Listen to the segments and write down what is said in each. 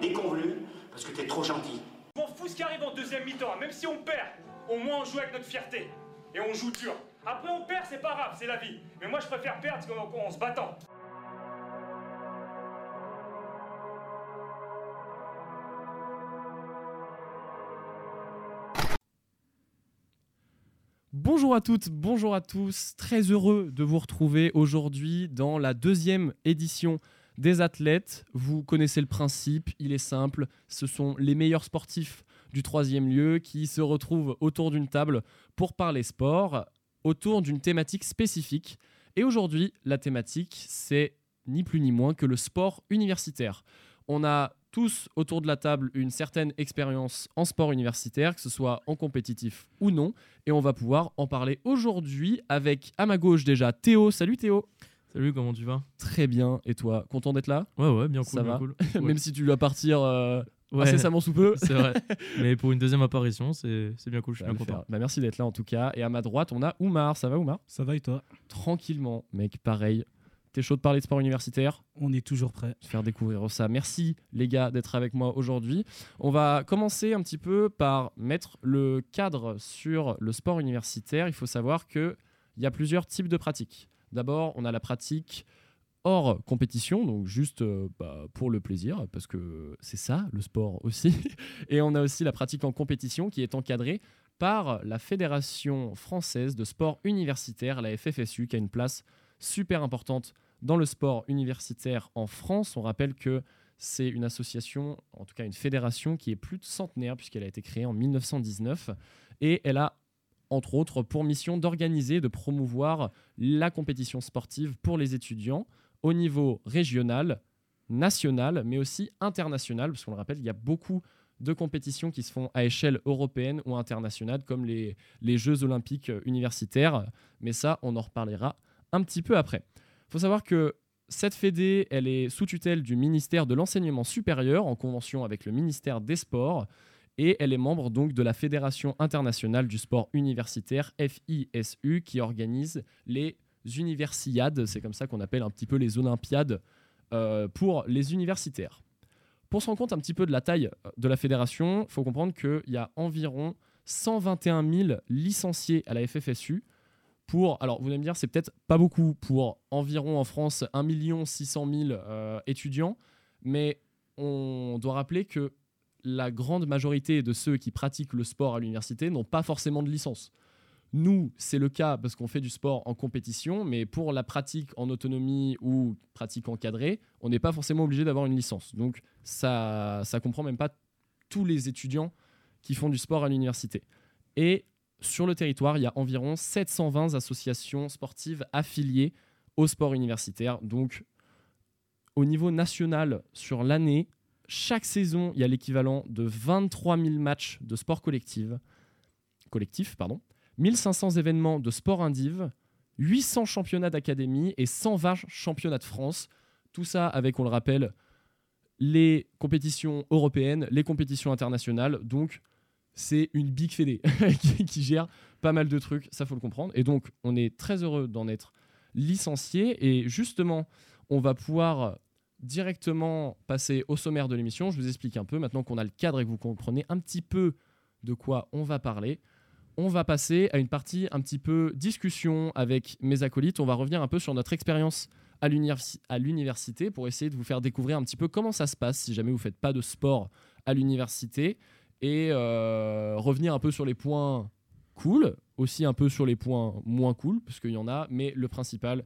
déconvenus parce que t'es trop gentil. Je m'en fous ce qui arrive en deuxième mi-temps, même si on perd, au moins on joue avec notre fierté. Et on joue dur. Après on perd, c'est pas grave, c'est la vie. Mais moi je préfère perdre qu'en en se battant. Bonjour à toutes, bonjour à tous, très heureux de vous retrouver aujourd'hui dans la deuxième édition des athlètes. Vous connaissez le principe, il est simple, ce sont les meilleurs sportifs du troisième lieu qui se retrouvent autour d'une table pour parler sport, autour d'une thématique spécifique. Et aujourd'hui, la thématique, c'est ni plus ni moins que le sport universitaire. On a tous autour de la table une certaine expérience en sport universitaire, que ce soit en compétitif ou non, et on va pouvoir en parler aujourd'hui avec à ma gauche déjà Théo. Salut Théo. Salut, comment tu vas? Très bien, et toi? Content d'être là? Ouais, ouais, bien cool. Ça bien va cool. Même si tu dois partir euh, Ouais, incessamment sous peu. c'est vrai. Mais pour une deuxième apparition, c'est c'est bien cool, je suis bien content. Bah, merci d'être là en tout cas. Et à ma droite, on a Oumar. Ça va Oumar? Ça va et toi? Tranquillement, mec, pareil. T'es chaud de parler de sport universitaire? On est toujours prêt. te faire découvrir ça. Merci les gars d'être avec moi aujourd'hui. On va commencer un petit peu par mettre le cadre sur le sport universitaire. Il faut savoir qu'il y a plusieurs types de pratiques. D'abord, on a la pratique hors compétition, donc juste euh, bah, pour le plaisir, parce que c'est ça le sport aussi. Et on a aussi la pratique en compétition qui est encadrée par la Fédération française de sport universitaire, la FFSU, qui a une place super importante dans le sport universitaire en France. On rappelle que c'est une association, en tout cas une fédération qui est plus de centenaire puisqu'elle a été créée en 1919 et elle a entre autres pour mission d'organiser, de promouvoir la compétition sportive pour les étudiants au niveau régional, national, mais aussi international, parce qu'on le rappelle, il y a beaucoup de compétitions qui se font à échelle européenne ou internationale, comme les, les Jeux olympiques euh, universitaires. Mais ça, on en reparlera un petit peu après. Il faut savoir que cette fédé, elle est sous tutelle du ministère de l'enseignement supérieur, en convention avec le ministère des Sports, et elle est membre donc de la Fédération internationale du sport universitaire, FISU, qui organise les universiades, c'est comme ça qu'on appelle un petit peu les olympiades euh, pour les universitaires. Pour se rendre compte un petit peu de la taille euh, de la fédération, il faut comprendre qu'il y a environ 121 000 licenciés à la FFSU. Pour, alors vous allez me dire, c'est peut-être pas beaucoup pour environ en France 1 600 000 euh, étudiants, mais on doit rappeler que la grande majorité de ceux qui pratiquent le sport à l'université n'ont pas forcément de licence. Nous, c'est le cas parce qu'on fait du sport en compétition, mais pour la pratique en autonomie ou pratique encadrée, on n'est pas forcément obligé d'avoir une licence. Donc ça ça comprend même pas tous les étudiants qui font du sport à l'université. Et sur le territoire, il y a environ 720 associations sportives affiliées au sport universitaire. Donc au niveau national, sur l'année, chaque saison, il y a l'équivalent de 23 000 matchs de sport collectif, collectif pardon, 1500 événements de sport indiv, 800 championnats d'académie et 120 championnats de France. Tout ça avec, on le rappelle, les compétitions européennes, les compétitions internationales. Donc, c'est une big fédé qui, gère pas mal de trucs, ça faut le comprendre. Et donc, on est très heureux d'en être licencié. Et justement, on va pouvoir directement passer au sommaire de l'émission. Je vous explique un peu, maintenant qu'on a le cadre et que vous comprenez un petit peu de quoi on va parler. On va passer à une partie un petit peu discussion avec mes acolytes. On va revenir un peu sur notre expérience à l'universi- à l'université pour essayer de vous faire découvrir un petit peu comment ça se passe si jamais vous faites pas de sport à l'université et euh, revenir un peu sur les points cool, aussi un peu sur les points moins cool, parce qu'il y en a, mais le principal,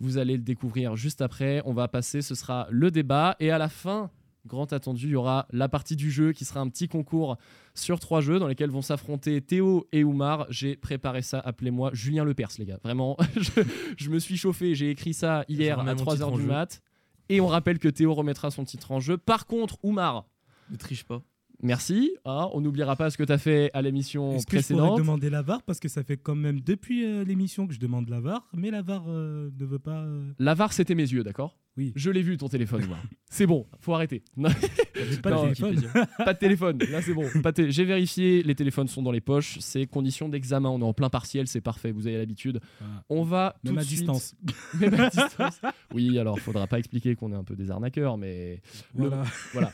vous allez le découvrir juste après. On va passer, ce sera le débat. Et à la fin, grand attendu, il y aura la partie du jeu qui sera un petit concours sur trois jeux dans lesquels vont s'affronter Théo et Oumar. J'ai préparé ça, appelez-moi Julien Lepers, les gars. Vraiment, je, je me suis chauffé, j'ai écrit ça hier à mon 3h titre en du jeu. mat. Et on rappelle que Théo remettra son titre en jeu. Par contre, Oumar, Ne triche pas. Merci. hein, on n'oubliera pas ce que tu as fait à l'émission Est-ce que je pourrais précédente. demander la VAR Parce que ça fait quand même depuis euh, l'émission que je demande la VAR, mais la VAR euh, ne veut pas. euh, La VAR, c'était mes yeux, d'accord? Oui. Je l'ai vu ton téléphone, moi. C'est bon, faut arrêter. Pas Non, de. Pas de téléphone, là c'est bon. J'ai vérifié, les téléphones sont dans les poches, c'est conditions d'examen, on est en plein partiel, c'est parfait, vous avez l'habitude. Voilà. On va tout Même à de suite- distance. Même à distance. Oui, alors faudra pas expliquer qu'on est un peu des arnaqueurs, mais Le- Voilà.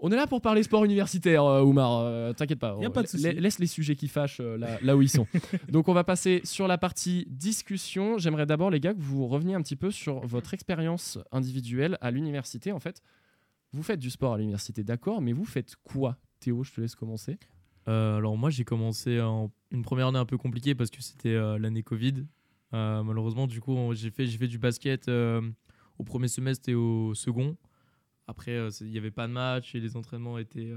On est là pour parler sport universitaire, euh, Oumar. euh, T'inquiète pas. Y a pas de souci. Laisse les sujets qui fâchent euh, là, là où ils sont. Donc on va passer sur la partie discussion. J'aimerais d'abord, les gars, que vous reveniez un petit peu sur votre expérience individuelle à l'université. En fait, vous faites du sport à l'université, d'accord, mais vous faites quoi? Théo, je te laisse commencer. Euh, alors moi j'ai commencé en une première année un peu compliquée parce que c'était euh, l'année Covid. Euh, malheureusement du coup j'ai fait fait du basket au premier semestre et au second. Après il n'y avait pas de match et les entraînements étaient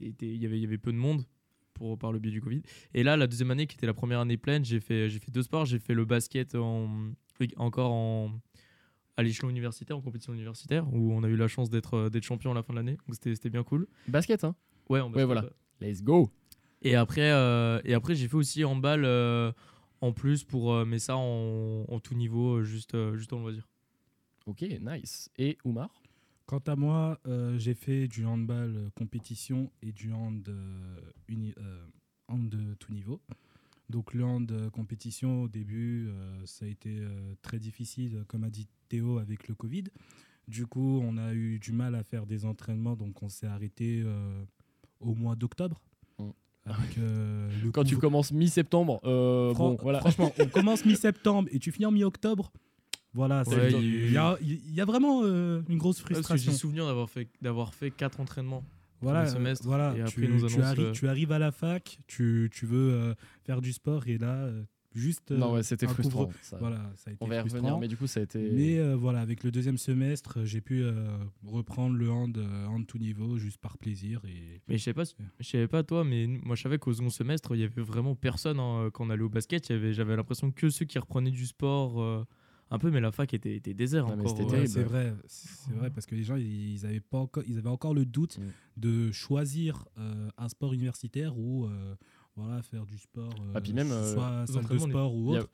il y avait y avait peu de monde pour par le biais du Covid. Et là la deuxième année qui était la première année pleine j'ai fait fait deux sports j'ai fait le basket en encore en à l'échelon universitaire en compétition universitaire où on a eu la chance d'être euh, d'être champion à la fin de l'année donc c'était c'était bien cool. Basket, hein Ouais, en basket, voilà. ouais. Let's go Et après, euh, et après j'ai fait aussi handball euh, en plus pour euh, mais ça en, en tout niveau, juste euh, juste en loisir. Ok, nice. Et Oumar? Quant à moi, euh, j'ai fait du handball compétition et du hand, euh, uni- euh, hand de tout niveau. Donc le hand euh, compétition au début, euh, ça a été euh, très difficile, comme a dit Théo, avec le Covid. Du coup, on a eu du mal à faire des entraînements, donc on s'est arrêté euh, au mois d'octobre. Mm. Avec, euh, le Quand tu commences mi-septembre, euh, Fran- bon, voilà. Franchement, on commence mi-septembre et tu finis en mi-octobre. Voilà, Ouais, il y, a, il y a vraiment euh, une grosse frustration. j'ai souvenir d'avoir fait d'avoir fait quatre entraînements. Voilà, premier euh, semestre, voilà. et après, tu, nous tu arri- euh, tu arrives à la fac, tu, tu veux euh, faire du sport et là, euh, juste. euh, non, ouais, c'était frustrant. couvre- ça. Voilà, ça a été On va y frustrant. revenir, mais du coup, ça a été. Mais euh, voilà, avec le deuxième semestre, j'ai pu euh, reprendre le hand, euh, hand tout niveau juste par plaisir. Et... Mais je sais pas, je savais pas toi, mais moi je savais qu'au second semestre il y avait vraiment personne hein, quand on allait au basket. J'avais l'impression que ceux qui reprenaient du sport euh, un peu, mais la fac était, était désert encore. euh, Ouais, c'est vrai, c'est vrai parce que les gens ils avaient pas encore, ils avaient encore le doute Mm. de choisir euh, un sport universitaire ou euh, voilà faire du sport, euh, Ah, puis même, euh, soit les salle de sport ou autre.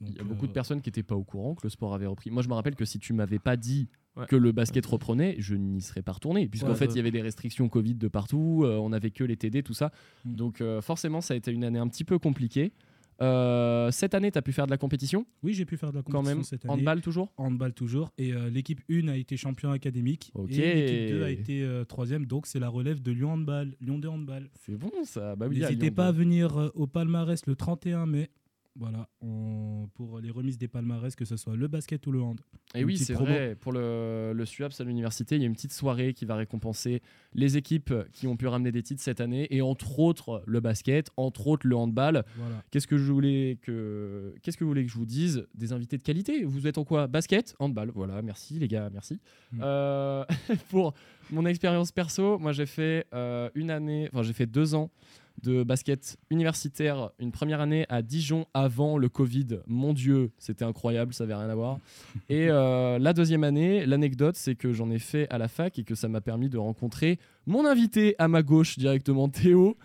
Il y a beaucoup de euh, personnes qui n'étaient pas au courant que le sport avait repris. Moi, je me rappelle que si tu m'avais pas dit Ouais. que le basket reprenait, je n'y serais pas retourné. Puisqu'en Ouais, fait, il y avait des restrictions Covid de partout, euh, on n'avait que les TD, tout ça. Mm. Donc, euh, forcément, ça a été une année un petit peu compliquée. Euh, cette année, tu as pu faire de la compétition Oui, j'ai pu faire de la quand compétition même. cette année. Handball toujours Handball toujours. Et euh, l'équipe 1 a été champion académique. Ok. Et l'équipe 2 a été euh, troisième. Donc c'est la relève de Lyon Handball. Lyon 2 Handball. C'est bon ça. Bah oui, N'hésitez pas à venir euh, au palmarès le 31 mai. Voilà, on- pour les remises des palmarès, que ce soit le basket ou le hand. Et Une oui, c'est vrai. Pour le, le SUAPS à l'université, il y a une petite soirée qui va récompenser les équipes qui ont pu ramener des titres cette année, et entre autres le basket, entre autres le handball. Voilà. Qu'est-ce que je voulais que qu'est-ce que vous voulez que je vous dise Des invités de qualité? Vous êtes en quoi? Basket, handball. Voilà, merci les gars, merci. Mm. Euh, pour mon expérience perso, moi j'ai fait euh, une année, enfin j'ai fait deux ans de basket universitaire, une première année à Dijon avant le Covid. Mon Dieu, c'était incroyable, ça avait rien à voir. Et euh, la deuxième année, l'anecdote, c'est que j'en ai fait à la fac et que ça m'a permis de rencontrer mon invité à ma gauche directement, Théo.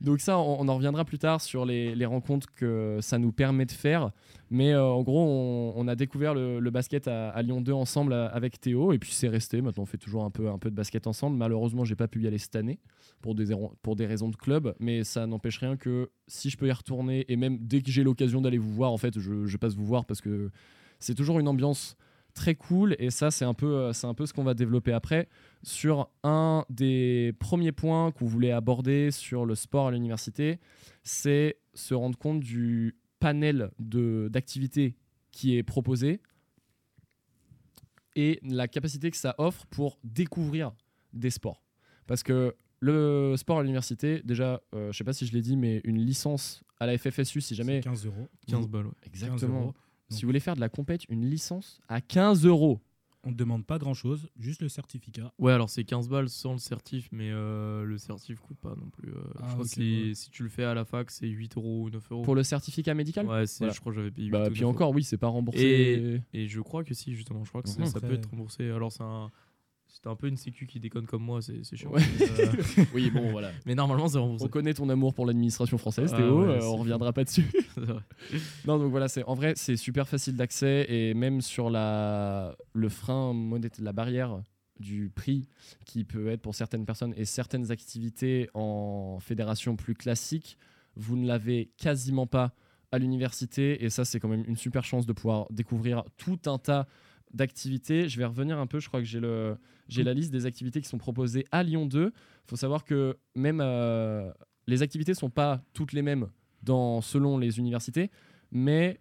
Donc ça, on, en reviendra plus tard sur les, rencontres que ça nous permet de faire. Mais euh, en gros, on, a découvert le, basket à, Lyon 2 ensemble euh, avec Théo, et puis c'est resté. Maintenant, on fait toujours un peu, de basket ensemble. Malheureusement, j'ai pas pu y aller cette année pour des, raisons de club, mais ça n'empêche rien que si je peux y retourner, et même dès que j'ai l'occasion d'aller vous voir, en fait, je passe vous voir parce que c'est toujours une ambiance très cool, et ça, c'est un peu, euh, c'est un peu ce qu'on va développer après sur un des premiers points qu'on voulait aborder sur le sport à l'université, c'est se rendre compte du panel de- d'activités qui est proposé et la capacité que ça offre pour découvrir des sports. Parce que le sport à l'université, déjà, euh, je sais pas si je l'ai dit, mais une licence à la FFSU, si jamais... C'est 15 euros. 15 balles. ouais. 15 Exactement. euros. Si vous voulez faire de la compète, une licence à 15 euros. On ne demande pas grand chose, juste le certificat. Ouais, alors c'est 15 balles sans le certif, mais euh, le certif coûte pas non plus. euh, Ah, je crois ok, que c'est- ouais. si tu le fais à la fac, c'est 8 euros ou 9 euros. Pour le certificat médical? Ouais, c'est- Voilà. je crois que j'avais payé 8 Bah, ou puis 9 euros. encore, oui, c'est pas remboursé. Et je crois que si, justement, je crois que c'est- ça peut Après- être remboursé. Alors c'est un. C'était un peu une sécu qui déconne comme moi, c'est chiant. Ouais. Euh, oui, bon, voilà. mais normalement, c'est remboursé. On connaît ton amour pour l'administration française, Ah Théo, ouais, euh, on reviendra pas dessus. C'est vrai. non, donc voilà, en vrai, c'est super facile d'accès et même sur la le frein la barrière du prix qui peut être pour certaines personnes et certaines activités en fédération plus classique, vous ne l'avez quasiment pas à l'université. Et ça, c'est quand même une super chance de pouvoir découvrir tout un tas d'activités. Je vais revenir un peu, je crois que j'ai le j'ai la liste des activités qui sont proposées à Lyon 2. Il faut savoir que même euh, les activités sont pas toutes les mêmes dans, selon les universités, mais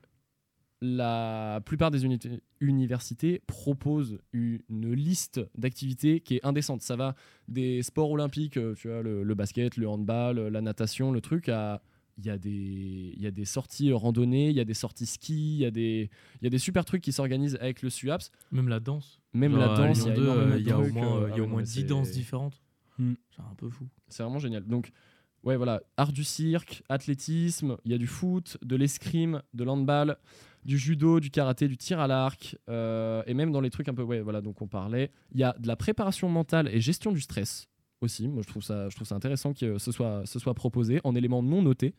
la plupart des universités proposent une liste d'activités qui est indécente. Ça va des sports olympiques, euh, tu vois, le, le basket, le handball, la natation, le truc, à il y, a des, il y a des sorties randonnées, il y a des sorties ski, il y a des, il y a des super trucs qui s'organisent avec le SUAPS. Même la danse. Même Genre, la danse, il y a 2, énormément euh, de il y a au moins, euh, y ah a au moins mais 10 c'est- danses différentes. Hmm. C'est un peu fou. C'est vraiment génial. Donc, ouais, voilà, art du cirque, athlétisme, il y a du foot, de l'escrime, de l'handball, du judo, du karaté, du tir à l'arc, euh, et même dans les trucs un peu, ouais, voilà, donc on parlait. Il y a de la préparation mentale et gestion du stress aussi. Moi, je trouve ça, je trouve ça intéressant que ce soit, ce soit proposé en éléments non notés.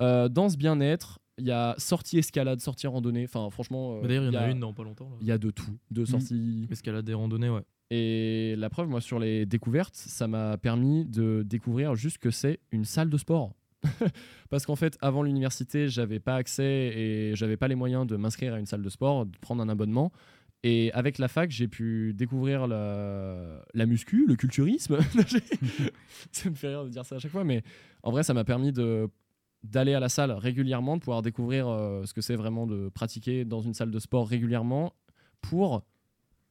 Euh, danse bien-être, il y a sortie escalade, sortie randonnée. Enfin, franchement, euh, Mais D'ailleurs, il y en a a une dans pas longtemps. Il y a de tout, de sorties. Escalade et randonnée, ouais. Et la preuve, moi, sur les découvertes, ça m'a permis de découvrir juste que c'est une salle de sport. Parce qu'en fait, avant l'université, j'avais pas accès et j'avais pas les moyens de m'inscrire à une salle de sport, de prendre un abonnement. Et avec la fac, j'ai pu découvrir la, la muscu, le culturisme. ça me fait rire de dire ça à chaque fois, mais en vrai, ça m'a permis de d'aller à la salle régulièrement, de pouvoir découvrir euh, ce que c'est vraiment de pratiquer dans une salle de sport régulièrement pour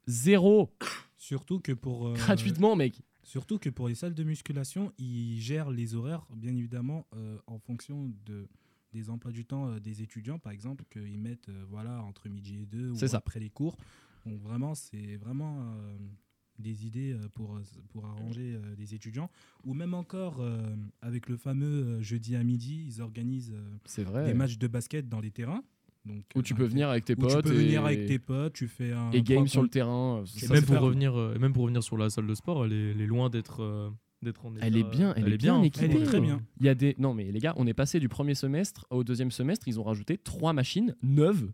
zéro Surtout que pour euh, gratuitement, mec. Surtout que pour les salles de musculation, ils gèrent les horaires, bien évidemment, euh, en fonction de, des emplois du temps euh, des étudiants, par exemple, qu'ils mettent euh, voilà, entre midi et deux ou C'est ça. après les cours. Donc vraiment, c'est vraiment euh, des idées euh, pour, pour arranger euh, les étudiants. Ou même encore, euh, avec le fameux euh, jeudi à midi, ils organisent euh, C'est vrai. des matchs de basket dans les terrains. Donc, Où tu peux venir avec tes potes. tu peux et... venir avec tes potes, tu fais un et game sur le terrain. Et Ça, même, pour revenir, euh, et même pour revenir sur la salle de sport, elle est, elle est loin d'être euh, d'être en Elle est bien, elle est bien en équipée. fait, Elle est très bien. Il y a des non mais les gars, on est passé du premier semestre au deuxième semestre, ils ont rajouté trois machines neuves.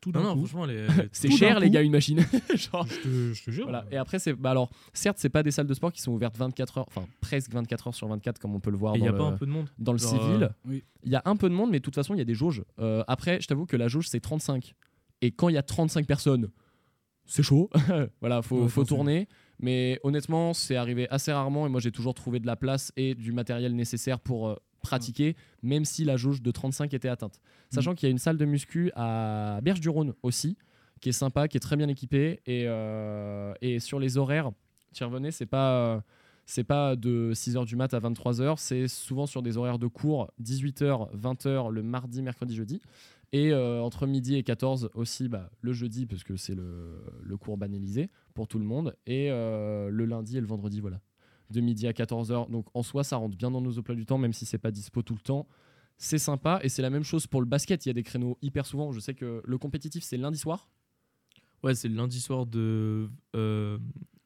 Tout Non, d'un non, coup. franchement, C'est cher les gars une machine. Genre, Je te, je te jure. voilà. Et après c'est bah alors certes c'est pas des salles de sport qui sont ouvertes 24 heures, enfin presque 24 heures sur 24 comme on peut le voir il n'y a le, pas un peu de monde dans le Genre, civil. euh, oui. Il y a un peu de monde, mais de toute façon il y a des jauges. Euh, après je t'avoue que la jauge c'est 35 et quand il y a 35 personnes, c'est chaud. voilà, faut, Ouais, faut tourner. Mais honnêtement, c'est arrivé assez rarement et moi j'ai toujours trouvé de la place et du matériel nécessaire pour euh, pratiquer, même si la jauge de 35 était atteinte. Sachant qu'il y a une salle de muscu à Berge-du-Rhône aussi, qui est sympa, qui est très bien équipée. Et, euh, et sur les horaires, tu revenais, c'est pas. euh, c'est pas de 6h du mat à 23h, c'est souvent sur des horaires de cours 18h, 20h le mardi, mercredi, jeudi. Et euh, entre midi et 14 aussi bah, le jeudi, parce que c'est le, le cours banalisé pour tout le monde. Et euh, le lundi et le vendredi, voilà. De midi à 14h. Donc en soi, ça rentre bien dans nos emplois du temps, même si c'est pas dispo tout le temps. C'est sympa. Et c'est la même chose pour le basket. Il y a des créneaux hyper souvent. Je sais que le compétitif, c'est lundi soir. Ouais, c'est le lundi soir de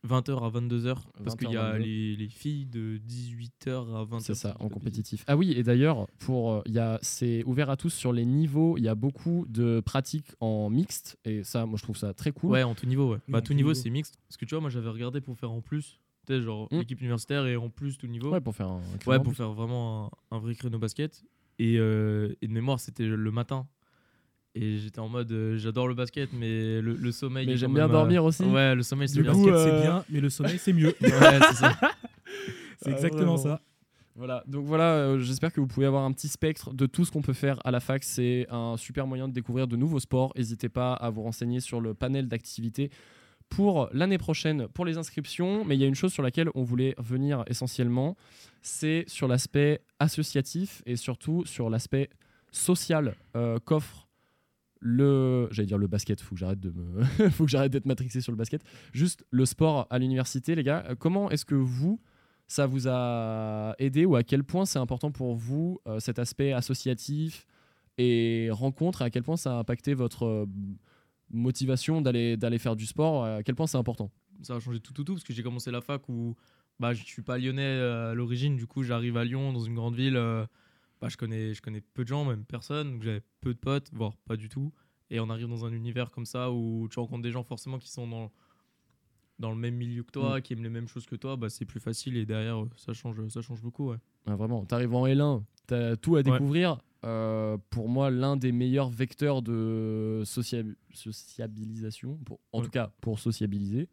20h à 22h. Parce 20h qu'il y a 22. les, les filles de 18h à 20h. C'est ça, en compétitif. Ah oui, et d'ailleurs, pour euh, il y a, c'est ouvert à tous sur les niveaux. Il y a beaucoup de pratiques en mixte, et ça, moi, je trouve ça très cool. Ouais, en tout niveau, ouais. Bah, tout tout niveau, niveau. c'est mixte. Parce que tu vois, moi, j'avais regardé pour faire en plus. Tu sais, genre Mm. l'équipe universitaire et en plus tout niveau. Ouais, pour faire un. Ouais, créneau en pour faire vraiment un, un vrai créneau basket. Et, euh, et de mémoire, c'était le matin. Et j'étais en mode, euh, j'adore le basket, mais le, le sommeil. Mais j'aime bien même, dormir euh, aussi. Ouais, le sommeil, c'est bien. coup, basket, euh, c'est bien, mais le sommeil, c'est mieux. Ouais, c'est ça. C'est Ah, exactement vraiment. ça. Voilà, donc voilà, euh, j'espère que vous pouvez avoir un petit spectre de tout ce qu'on peut faire à la fac. C'est un super moyen de découvrir de nouveaux sports. N'hésitez pas à vous renseigner sur le panel d'activités pour l'année prochaine pour les inscriptions. Mais il y a une chose sur laquelle on voulait venir essentiellement, c'est sur l'aspect associatif et surtout sur l'aspect social euh, qu'offre le j'allais dire le basket faut que j'arrête de faut que j'arrête d'être matrixé sur le basket. Juste le sport à l'université les gars Euh, comment est-ce que vous ça vous a aidé ou à quel point c'est important pour vous euh, cet aspect associatif et rencontre à quel point ça a impacté votre euh, motivation d'aller d'aller faire du sport à quel point c'est important? Ça a changé tout, tout, tout, parce que j'ai commencé la fac où bah, je suis pas lyonnais à l'origine, du coup j'arrive à Lyon, dans une grande ville, bah, je, connais, je connais peu de gens, même personne, donc j'avais peu de potes, voire pas du tout. Et on arrive dans un univers comme ça où tu rencontres des gens forcément qui sont dans dans le même milieu que toi, qui aiment les mêmes choses que toi, bah, c'est plus facile et derrière, euh, ça change, ça change beaucoup. Ouais. Ah, vraiment, t'arrives en L1, t'as tout à découvrir. Euh, pour moi, l'un des meilleurs vecteurs de sociab- sociabilisation, pour- en Ouais. tout cas pour sociabiliser,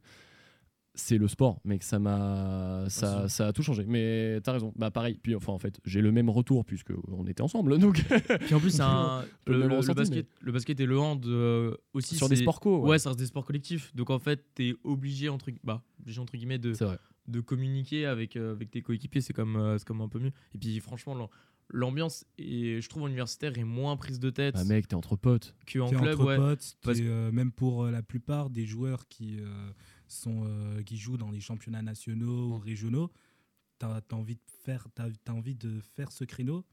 c'est le sport. Mec, ça m'a, ça, ça a tout changé. Mais t'as raison. Bah pareil. Puis enfin, en fait, j'ai le même retour puisque on était ensemble. Donc Puis en plus, c'est un- le le, même le- le ressenti, basket, le basket et le hand euh, aussi. sur des sports co. Ouais, ça reste des sports collectifs. Donc en fait, t'es obligé entre, bah, obligé, entre guillemets de, de communiquer avec, euh, avec tes coéquipiers. C'est comme, euh, c'est comme un peu mieux. Et puis franchement, l'am- l'ambiance, et je trouve universitaire, est moins prise de tête Bah mec, t'es entre potes. T'es club. entre Ouais. potes, Parce euh, même pour euh, la plupart des joueurs qui, euh, sont, euh, qui jouent dans les championnats nationaux ou régionaux, t'as as envie, de faire, t'as- t'as envie de faire ce créneau.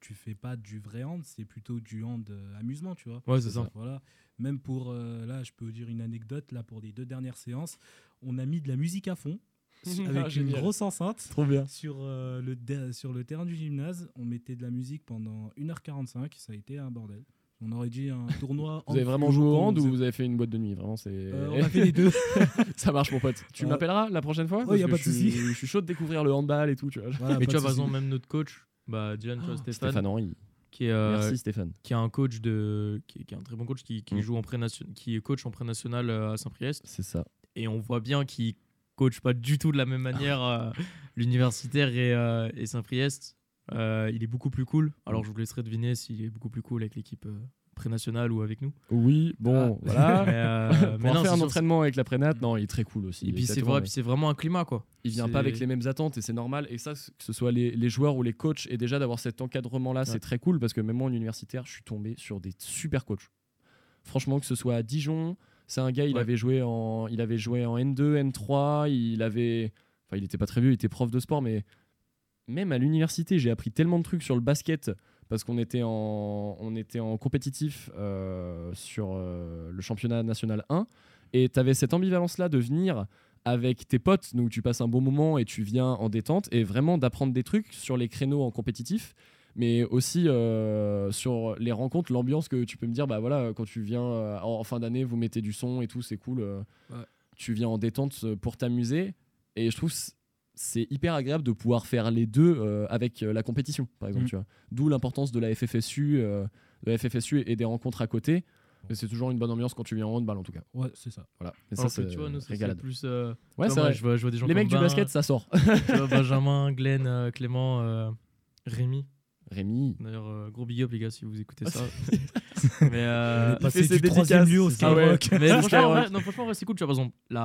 Tu fais pas du vrai hand, c'est plutôt du hand euh, amusement, tu vois. Ouais, c'est ça. Voilà. Même pour, euh, là, je peux vous dire une anecdote, là, pour les deux dernières séances, on a mis de la musique à fond, Ah, avec une grosse enceinte. Trop bien. Sur, euh, le sur le terrain du gymnase, on mettait de la musique pendant 1h45, ça a été un bordel. On aurait dit un tournoi. Vous avez vraiment joué au hand ou vous avez fait une boîte de nuit Vraiment, c'est. Euh, On a fait les deux. ça marche, mon pote. Tu Ouais. m'appelleras la prochaine fois? Ouais, y a pas de je suis- souci. Je suis chaud de découvrir le handball et tout, tu vois. Voilà, Mais tu vois, par exemple, même notre coach, bah, Diane, tu vois, Stéphane, Stéphane Henry. qui est, euh, Merci Stéphane. qui est un coach de, qui, est- qui est un très bon coach, qui, qui Mm. joue en pré-nation- qui est coach en pré-national euh, à Saint-Priest. C'est ça. Et on voit bien qu'il coach pas du tout de la même manière euh, l'universitaire et, euh, et Saint-Priest. Euh, il est beaucoup plus cool. Alors je vous laisserai deviner s'il est beaucoup plus cool avec l'équipe euh, pré-nationale ou avec nous. Oui, bon, voilà. Mais, euh, Pour mais non, faire c'est un sûr, entraînement avec la prénat, non, il est très cool aussi. Et puis c'est vrai, mais c'est vraiment un climat quoi. Il vient pas avec les mêmes attentes et c'est normal. Et ça, que ce soit les, les joueurs ou les coachs, et déjà d'avoir cet encadrement-là, c'est très cool parce que même moi en universitaire, je suis tombé sur des super coachs. Franchement, que ce soit à Dijon, c'est un gars, il Ouais. avait joué en, il avait joué en N2, N3, il avait, enfin, il était pas très vieux, il était prof de sport, mais même à l'université, j'ai appris tellement de trucs sur le basket parce qu'on était en, on était en compétitif euh, sur euh, le championnat national 1 et tu avais cette ambivalence-là de venir avec tes potes, donc tu passes un bon moment et tu viens en détente et vraiment d'apprendre des trucs sur les créneaux en compétitif mais aussi euh, sur les rencontres, l'ambiance que tu peux me dire, bah voilà, quand tu viens en, en fin d'année, vous mettez du son et tout, c'est cool. Ouais. Tu viens en détente pour t'amuser. Et je trouve c'est hyper agréable de pouvoir faire les deux euh, avec euh, la compétition, par exemple. Tu vois. D'où l'importance de la FFSU, euh, de la FFSU et des rencontres à côté. Et c'est toujours une bonne ambiance quand tu viens en handball, en tout cas. Ouais, c'est ça. Voilà. Et ça, c'est tu vois, nous, ça, c'est régalade. plus. euh, Ouais, vois, c'est moi, vrai. je vois, je vois des gens Les mecs du Ben, basket, ça sort. tu vois, Benjamin, Glenn, euh, Clément, euh, Rémi. Rémi. D'ailleurs, euh, gros big up les gars si vous écoutez ça. mais euh, On est passé fait ses du troisième lieu au Ah ouais. Skyrock. mais franchement, ouais, franchement, ouais, c'est cool. Tu vois, par exemple, il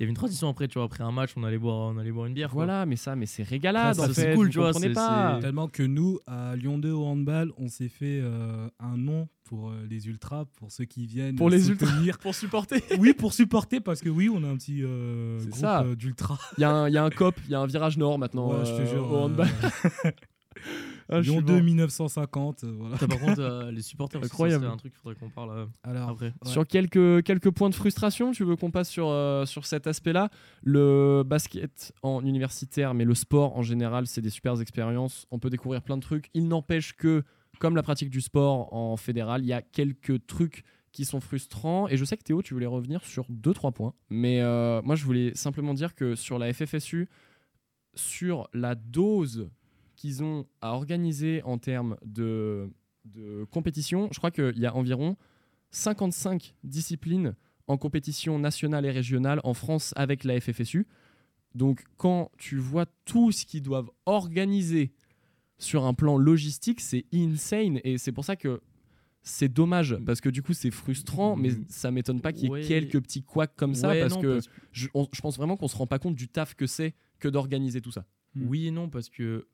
y avait une tradition après, tu vois, après un match, on allait boire, on allait boire une bière. quoi. Voilà, mais ça, mais c'est régalade Ça, en ça, c'est fait. cool, tu vois, c'est- pas. c'est- Tellement que nous, à Lyon 2 au handball, on s'est fait euh, un nom pour euh, les ultras, pour ceux qui viennent Pour les ultras. Pour supporter. oui, pour supporter, parce que oui, on a un petit euh, C'est groupe ça. euh, d'ultras. Il y, a un- il y a un cop, il y a un virage nord maintenant Ouais, je te jure. au euh, handball. Ah, Lyon suis 2 mort. 1950, euh, voilà. Par contre, euh, les supporters, Incroyable. c'est un truc qu'il faudrait qu'on parle euh, Alors, après. Ouais. Sur quelques, quelques points de frustration, tu veux qu'on passe sur, euh, sur cet aspect-là? Le basket en universitaire, mais le sport en général, c'est des super expériences. On peut découvrir plein de trucs. Il n'empêche que, comme la pratique du sport en fédéral, il y a quelques trucs qui sont frustrants. Et je sais que Théo, tu voulais revenir sur 2-3 points. Mais euh, moi, je voulais simplement dire que sur la FFSU, sur la dose qu'ils ont à organiser en termes de, de compétition, je crois qu'il y a environ 55 disciplines en compétition nationale et régionale en France avec la FFSU. Donc quand tu vois tout ce qu'ils doivent organiser sur un plan logistique, c'est insane et c'est pour ça que c'est dommage parce que du coup c'est frustrant mais Mm. ça m'étonne pas qu'il y ait Ouais. quelques petits couacs comme ça Ouais, parce non, que parce je, on- je pense vraiment qu'on se rend pas compte du taf que c'est que d'organiser tout ça. Oui et non, parce que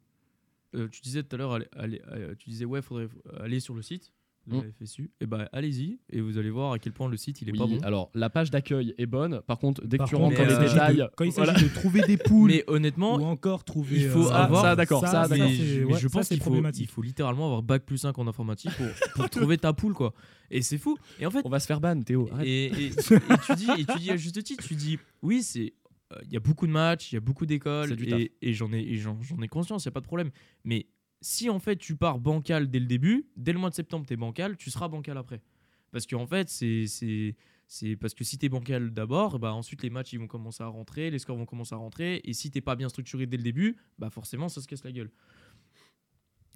euh, tu disais tout à l'heure, allez- allez- euh, tu disais ouais, faudrait aller sur le site de la Mm. FSU. Et bah allez-y et vous allez voir à quel point le site il est Oui, pas bon. alors la page d'accueil est bonne. Par contre, dès par que tu rentres dans les euh, de- détails, quand il s'agit voilà. de trouver des poules Mais honnêtement, ou encore trouver. il faut euh, avoir- ça, d'accord, ça, ça, d'accord. mais ouais, je pense c'est qu'il faut, il faut littéralement avoir bac plus 5 en informatique pour, pour trouver ta poule quoi. Et c'est fou. Et en fait, on va se faire ban, Théo. arrête. et, et- et tu dis, et tu dis à juste titre, tu dis oui, c'est euh, il y a beaucoup de matchs, il y a beaucoup d'écoles et, et j'en ai, j'en, ai conscience, il y a pas de problème. Mais si en fait tu pars bancal dès le début, dès le mois de septembre tu es bancal, tu seras bancal après. Parce qu'en fait c'est, c'est, parce que si t'es bancal d'abord, bah ensuite les matchs ils vont commencer à rentrer, les scores vont commencer à rentrer, et si t'es pas bien structuré dès le début, bah forcément ça se casse la gueule.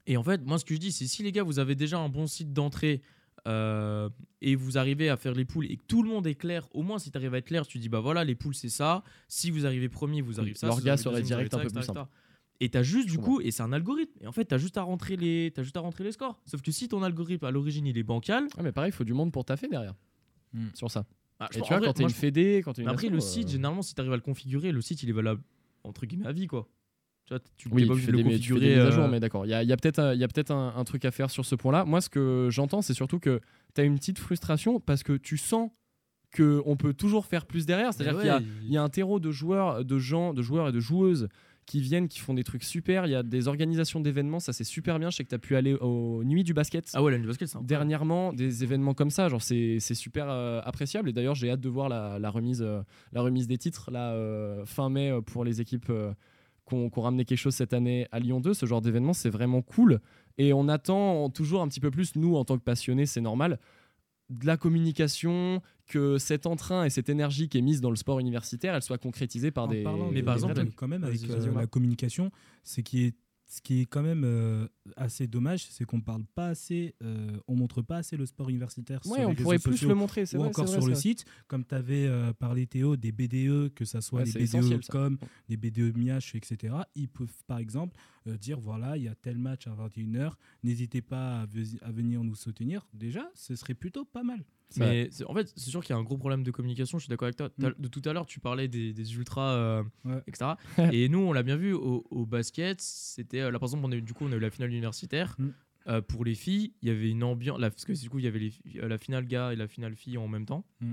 Et en fait, moi ce que je dis, c'est si les gars vous avez déjà un bon site d'entrée euh, et vous arrivez à faire les poules et que tout le monde est clair, au moins si tu arrives à être clair, tu dis bah voilà les poules c'est ça. Si vous arrivez premier, vous arrivez ça. si vous L'orga arrivez serait direct un peu ça, plus etc. Et t'as juste du coup, et c'est un algorithme. Et en fait, t'as juste à rentrer les, t'as juste à rentrer les scores. Sauf que si ton algorithme à l'origine il est bancal, Ouais, mais pareil, il faut du monde pour taffer derrière. Hmm. Sur ça. je Et pense- tu vois, en vrai, quand t'es une fédé, quand t'es une. Après, le euh, site, généralement, si tu arrives à le configurer, le site, il est valable entre guillemets à vie, quoi. Tu vois, tu Oui, pas tu fais de des, tu fais des configurer. mises à jour, euh, mais d'accord. Il y a, peut-être un, truc à faire sur ce point-là. Moi, ce que j'entends, c'est surtout que tu as une petite frustration parce que tu sens qu'on peut toujours faire plus derrière. C'est-à-dire qu'il y a, y un terreau de joueurs, de gens, de joueurs et de joueuses qui viennent, qui font des trucs super. Il y a des organisations d'événements, ça c'est super bien. Je sais que tu as pu aller aux nuits du basket. Ah ouais, la nuit du basket, Dernièrement, des événements comme ça, genre c'est super euh, appréciable. Et d'ailleurs, j'ai hâte de voir la, la remise, euh, la remise des titres là, euh, fin mai pour les équipes qui ont ramené quelque chose cette année à Lyon 2. Ce genre d'événement, c'est vraiment cool. Et on attend toujours un petit peu plus, nous, en tant que passionnés, c'est normal, de la communication, que cet entrain et cette énergie qui est mise dans le sport universitaire, elle soit concrétisée par En des. parlant Mais par exemple, quand même avec euh, la communication, c'est qui est ce qui est quand même euh, assez dommage, c'est qu'on parle pas assez, euh, on montre pas assez le sport universitaire Ouais, sur on les pourrait réseaux plus le montrer, c'est ou vrai. encore sur le site, comme tu avais parlé Théo, des BDE, que ça soit Ouais, les BDE essentiel, ça. comme des BDE Miach, etc. Ils peuvent par exemple euh, dire voilà, il y a tel match à 21h, n'hésitez pas à, ve- à venir nous soutenir. Déjà, ce serait plutôt pas mal. Mais c'est- en fait, c'est sûr qu'il y a un gros problème de communication. Je suis d'accord avec toi. T'as- De tout à l'heure, tu parlais des, des ultras, euh, Ouais. etc. Et nous, on l'a bien vu au, au basket. C'était euh, là, par exemple, on a eu, du coup, on a eu la finale universitaire. Mm. Euh, pour les filles, il y avait une ambiance. la- Parce que du coup, il y avait les la finale gars et la finale fille en même temps. Mm.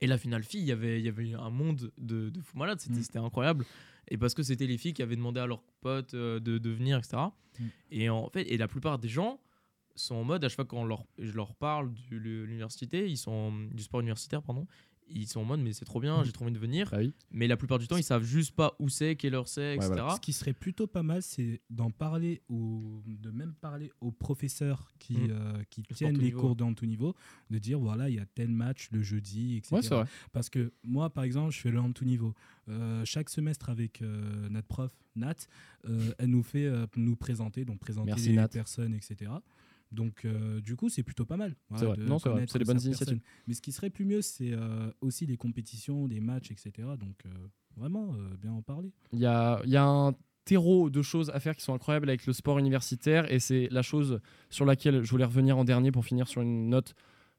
Et la finale fille, il y avait, il y avait un monde de, de fous malades. C'était Mm. c'était incroyable. Et parce que c'était les filles qui avaient demandé à leurs potes euh, de, de venir, etc. Mm. Et en fait, et la plupart des gens sont en mode, à chaque fois quand leur, je leur parle de l'université, ils sont du sport universitaire, pardon, ils sont en mode, mais c'est trop bien, j'ai trop envie de venir. Bah oui. Mais la plupart du temps, ils savent juste pas où c'est, quelle heure c'est, Ouais, etc. voilà. Ce qui serait plutôt pas mal, c'est d'en parler ou de même parler aux professeurs qui, Mm. euh, qui Le tiennent les niveau. cours dans tout niveau, de dire voilà, il y a tel match le jeudi, etc. Ouais, c'est vrai. Parce que moi, par exemple, je fais le tout niveau. Euh, chaque semestre avec euh, notre prof, Nat, euh, elle nous fait euh, nous présenter, donc présenter Merci, les Nat. personnes, etc. Donc, euh, du coup, c'est plutôt pas mal. voilà, C'est vrai. de c'est vrai. connaître C'est des bonnes initiatives. Mais ce qui serait plus mieux, c'est euh, aussi les compétitions, les matchs, etc. Donc, euh, vraiment, bien en parler. Il y a, il y a un terreau de choses à faire qui sont incroyables avec le sport universitaire et c'est la chose sur laquelle je voulais revenir en dernier pour finir sur une note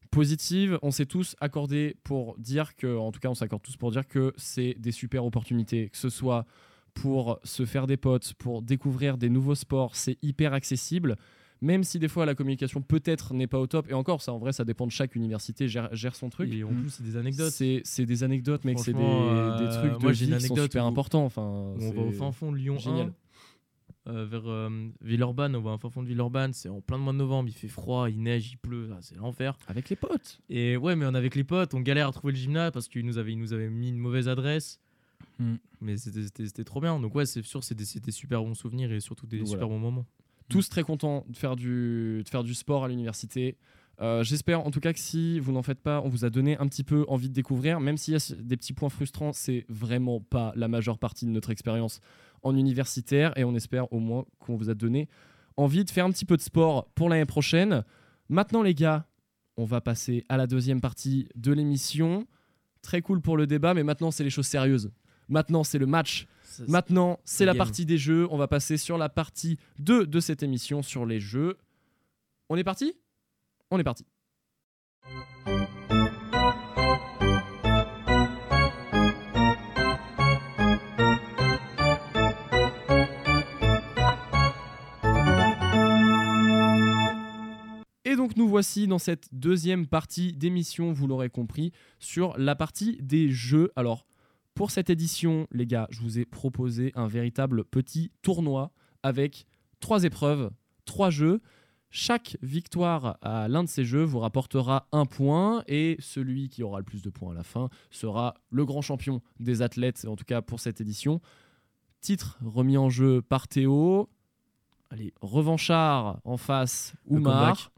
positive. On s'est tous accordés pour dire que, en tout cas, on s'accorde tous pour dire que c'est des super opportunités, que ce soit pour se faire des potes, pour découvrir des nouveaux sports, c'est hyper accessible. Même si des fois la communication peut-être n'est pas au top, et encore ça en vrai ça dépend de chaque université, gère, gère son truc. Et en plus, c'est des anecdotes. C'est c'est des anecdotes, mec, c'est des, des euh, trucs de moi, j'ai vie une qui sont anecdote super importants. Enfin, on va au fin fond de Lyon génial. 1, euh, vers euh, Villeurbanne, on va au fin fond de Villeurbanne, c'est en plein de mois de novembre, il fait froid, il neige, il pleut, ah, c'est l'enfer. Avec les potes. Et ouais, mais on avec les potes, on galère à trouver le gymnase parce qu'il nous avait, il nous avait mis une mauvaise adresse. Mm. Mais c'était- c'était c'était trop bien. Donc ouais, c'est sûr, des super bons souvenirs et surtout des super bons moments. Tous très contents de faire du, sport à l'université. Euh, J'espère en tout cas que si vous n'en faites pas, on vous a donné un petit peu envie de découvrir. Même s'il y a des petits points frustrants, c'est vraiment pas la majeure partie de notre expérience en universitaire. Et on espère au moins qu'on vous a donné envie de faire un petit peu de sport pour l'année prochaine. Maintenant, les gars, on va passer à la deuxième partie de l'émission. Très cool pour le débat, mais maintenant, c'est les choses sérieuses. Maintenant, c'est le match. Maintenant, c'est la game. partie des jeux. On va passer sur la partie 2 de cette émission sur les jeux. On est parti? On est parti. Et donc nous voici dans cette deuxième partie d'émission, vous l'aurez compris, sur la partie des jeux. Alors pour cette édition, les gars, je vous ai proposé un véritable petit tournoi avec trois épreuves, trois jeux. Chaque victoire à l'un de ces jeux vous rapportera un point et celui qui aura le plus de points à la fin sera le grand champion des athlètes, en tout cas pour cette édition. Titre remis en jeu par Théo. Allez, revanchard en face, Oumar.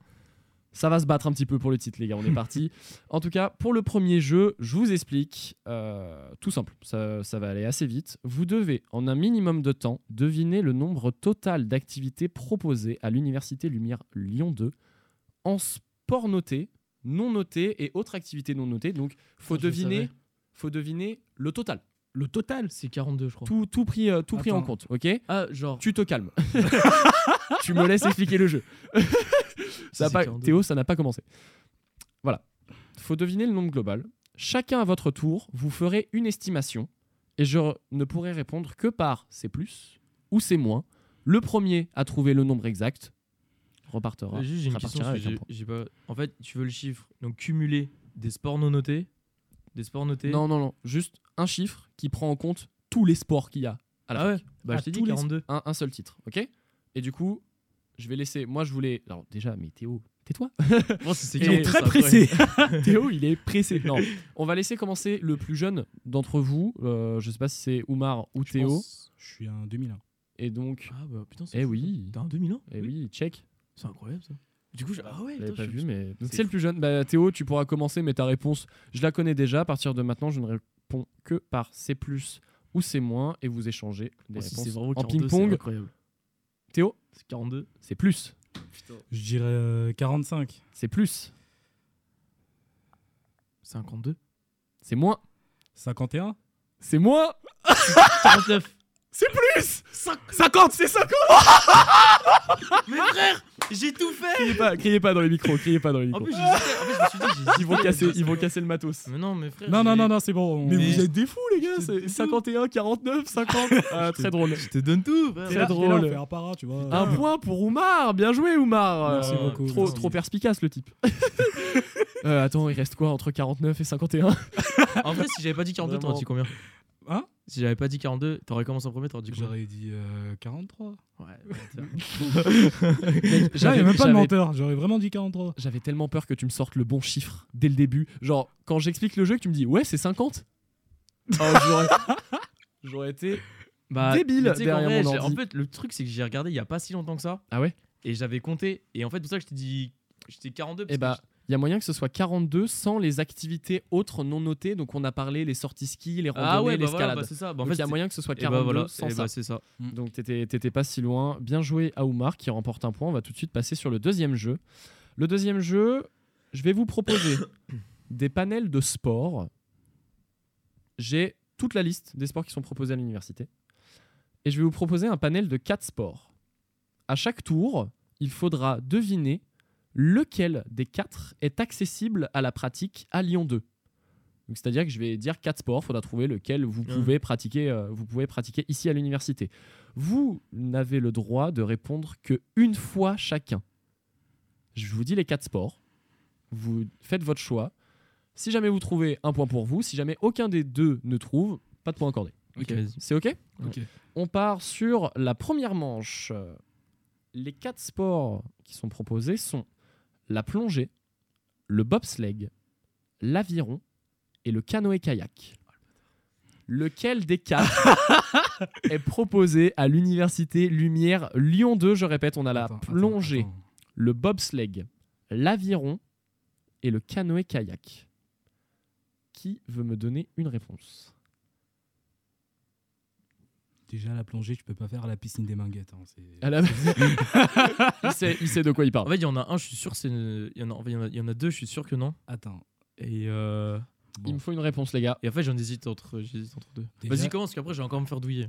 Ça va se battre un petit peu pour le titre, les gars. On est parti. en tout cas, pour le premier jeu, je vous explique. euh, tout simple, ça, ça va aller assez vite. Vous devez, en un minimum de temps, deviner le nombre total d'activités proposées à l'Université Lumière Lyon 2 en sport noté, non noté et autres activités non notées. Donc, faut deviner, faut deviner le total. Le total C'est 42, je crois. Tout, tout pris, euh, tout pris en compte, ok? Ah, genre. tu te calmes. tu me laisses expliquer le jeu. ça a pas, 42. Théo, ça n'a pas commencé. Voilà. faut deviner le nombre global. Chacun à votre tour, vous ferez une estimation et je ne pourrai répondre que par c'est plus ou c'est moins. Le premier à trouver le nombre exact repartira. Juste, une question. un pas... En fait, tu veux le chiffre. Donc, cumuler des sports non notés. Des sports notés. Non, non, non. Juste un chiffre qui prend en compte tous les sports qu'il y a à la Ah ouais. Bah, À je t'ai dit tous les- 42. un, un seul titre, ok? Et du coup, je vais laisser. Moi, je voulais. Alors, déjà, mais Théo, tais-toi. Moi, c'est Et- 42, très ça, pressé. Théo, il est pressé. Non, on va laisser commencer le plus jeune d'entre vous. Euh, je sais pas si c'est Oumar ou Je Théo. pense- Je suis un 2001. Et donc, Ah bah putain, c'est eh oui. T'as un 2001 eh oui, check. C'est incroyable ça. Du coup, je... ah ouais, pas je- vu, mais c'est le plus jeune. Bah, Théo, tu pourras commencer, mais ta réponse, je la connais déjà. À partir de maintenant, je ne que par c'est plus ou c'est moins, et vous échangez des Moi, si réponses c'est vraiment en 42, c'est ping-pong. incroyable. Théo, C'est 42. c'est plus, Je dirais euh, 45. c'est plus, 52. c'est moins, 51 c'est moins, 49. c'est plus. 50, c'est 50. Mais frère, j'ai tout fait Criez pas, criez pas dans les micros, criez pas dans les En micros. plus. En fait, je me suis dit. Ils vont casser, ils vont casser le matos. Mais non, mais frère. Non, non, non, non, c'est bon. Mais vous êtes des fous, les gars. C'est dis 51, 49, 50. Ah, très drôle. Je te donne tout, frère. Très là, t'es là, drôle. on fait un tu vois. Un point pour Oumar. Bien joué, Oumar. Merci Euh, beaucoup, Trop, merci. trop perspicace, le type. Euh, attends, il reste quoi entre 49 et 51 En vrai, si j'avais pas dit 42, t'aurais dit combien? Si j'avais pas dit 42, t'aurais commencé en premier, t'aurais dit combien J'aurais dit euh, 43. Ouais, a même pas de j'avais- menteur. J'aurais vraiment dit 43. J'avais tellement peur que tu me sortes le bon chiffre dès le début. Genre, quand j'explique le jeu, que tu me dis ouais, c'est 50. Oh, j'aurais... été. Bah, Débile derrière vrai, mon. En fait, le truc, c'est que j'ai regardé il y a pas si longtemps que ça. Ah ouais? Et j'avais compté. Et en fait, pour ça que je t'ai dit. J'étais 42. parce Eh bah, que il y a moyen que ce soit 42 sans les activités autres non notées. Donc, on a parlé les sorties ski, les randonnées, Ah ouais, bah voilà, l'escalade. bah c'est ça. Bah, en Donc, fait, il y a moyen que ce soit et 42 bah voilà, sans et ça. bah c'est ça. Donc t'étais t'étais pas si loin. Bien joué à Oumar qui remporte un point. On va tout de suite passer sur le deuxième jeu. Le deuxième jeu, je vais vous proposer des panels de sport. J'ai toute la liste des sports qui sont proposés à l'université. Et je vais vous proposer un panel de quatre sports. À chaque tour, il faudra deviner lequel des quatre est accessible à la pratique à Lyon 2. Donc, C'est-à-dire que je vais dire quatre sports, il faudra trouver lequel vous Mhm. pouvez pratiquer, euh, vous pouvez pratiquer ici à l'université. Vous n'avez le droit de répondre que une fois chacun. Je vous dis les quatre sports. Vous faites votre choix. Si jamais vous trouvez un point pour vous, si jamais aucun des deux ne trouve, pas de point accordé. C'est ok? On part sur la première manche. Les quatre sports qui sont proposés sont la plongée, le bobsleigh, l'aviron et le canoë-kayak. Lequel des quatre est proposé à l'université Lumière Lyon 2 Je répète, on a la Attends, attends, plongée, attends. le bobsleigh, l'aviron et le canoë-kayak. Qui veut me donner une réponse? Déjà, la plongée, tu peux pas faire à la piscine des Minguettes. hein, c'est- À la- il, sait, il sait de quoi il En parle. fait, il y en a un, je suis sûr, c'est. une- Il y, en a... en fait, il y en a- il y en a deux, je suis sûr que non. Attends. Et, euh... Il me faut une réponse, les gars. Et en fait, j'en hésite entre, j'hésite entre deux. Déjà- Vas-y, commence, parce qu'après, je vais encore me faire douiller.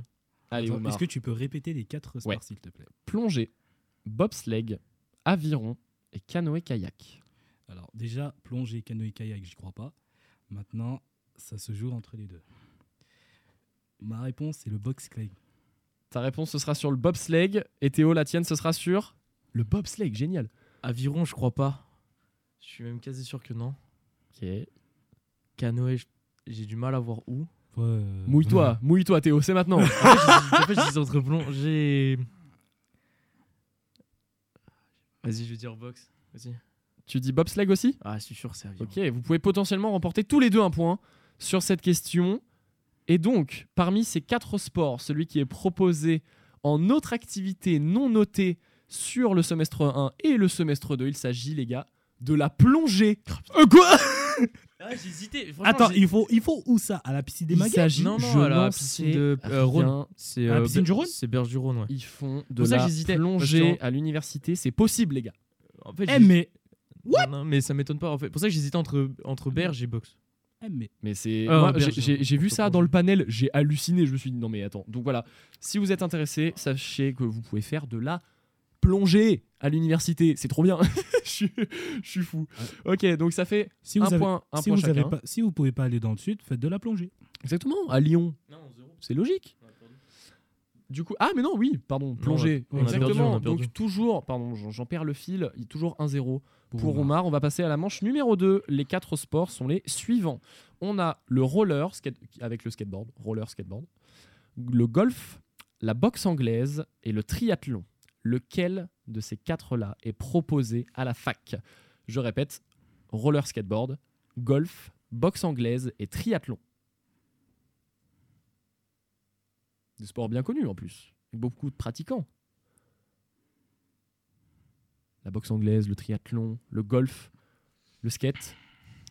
Allez. Est-ce que tu peux répéter les quatre sports, Ouais. s'il te plaît? Plongée, bobsleigh, aviron et canoë-kayak. Alors, déjà, plongée, canoë, kayak, j'y crois pas. Maintenant, ça se joue entre les deux. Ma réponse, c'est le box clay. Ta réponse, ce sera sur le bobsleigh. Et Théo, la tienne, ce sera sur le bobsleigh. Génial. Aviron, je crois pas. Je suis même quasi sûr que non. Ok. Canoë, je- j'ai du mal à voir où. Ouais, euh, Mouille-toi, mouille-toi, Théo, c'est maintenant. En fait, fait, j'hésite entre plongée. Vas-y, je vais dire box. Vas-y. tu dis bobsleigh aussi? Ah, je suis sûr, c'est aviron. Ok, vous pouvez potentiellement remporter tous les deux un point sur cette question. Et donc, parmi ces quatre sports, celui qui est proposé en autre activité non notée sur le semestre 1 et le semestre 2, il s'agit, les gars, de la plongée. Euh, quoi Ah, j'ai hésité. Attends, il faut, il faut où ça? À la piscine des Il Maguets s'agit, Non, à la piscine de, euh, Rhône. C'est À la euh, piscine du Rhône? C'est Berge du Rhône, ouais. Ils font de pour la plongée à l'université. C'est possible, les gars. En fait, Eh, mais. non, non, mais ça m'étonne pas. En fait, pour ça que j'hésitais entre entre Berge et Box. Eh, mais. Mais c'est. Ah, bien j'ai- vu ça dans le panel, j'ai halluciné. Je me suis dit, non, mais attends. Donc voilà, si vous êtes intéressé, sachez que vous pouvez faire de la plongée à l'université. C'est trop bien. je, suis, je suis fou. Ok, donc ça fait Si vous un avez, point, un si point vous avez chacun. pas, si vous pouvez pas aller dans le sud, faites de la plongée. Exactement, à Lyon. Non, zéro. C'est logique. Du coup, ah mais non, oui, pardon, plongée. on a- on a perdu, Exactement. on. Donc toujours, pardon, j'en perds le fil, il y a toujours 1-0 pour Omar. Omar. On va passer à la manche numéro 2. Les quatre sports sont les suivants. On a le roller skate, avec le skateboard, roller skateboard, le golf, la boxe anglaise et le triathlon. Lequel de ces quatre-là est proposé à la fac? Je répète, roller skateboard, golf, boxe anglaise et triathlon. Des sports bien connus en plus, avec beaucoup de pratiquants. La boxe anglaise, le triathlon, le golf, le skate.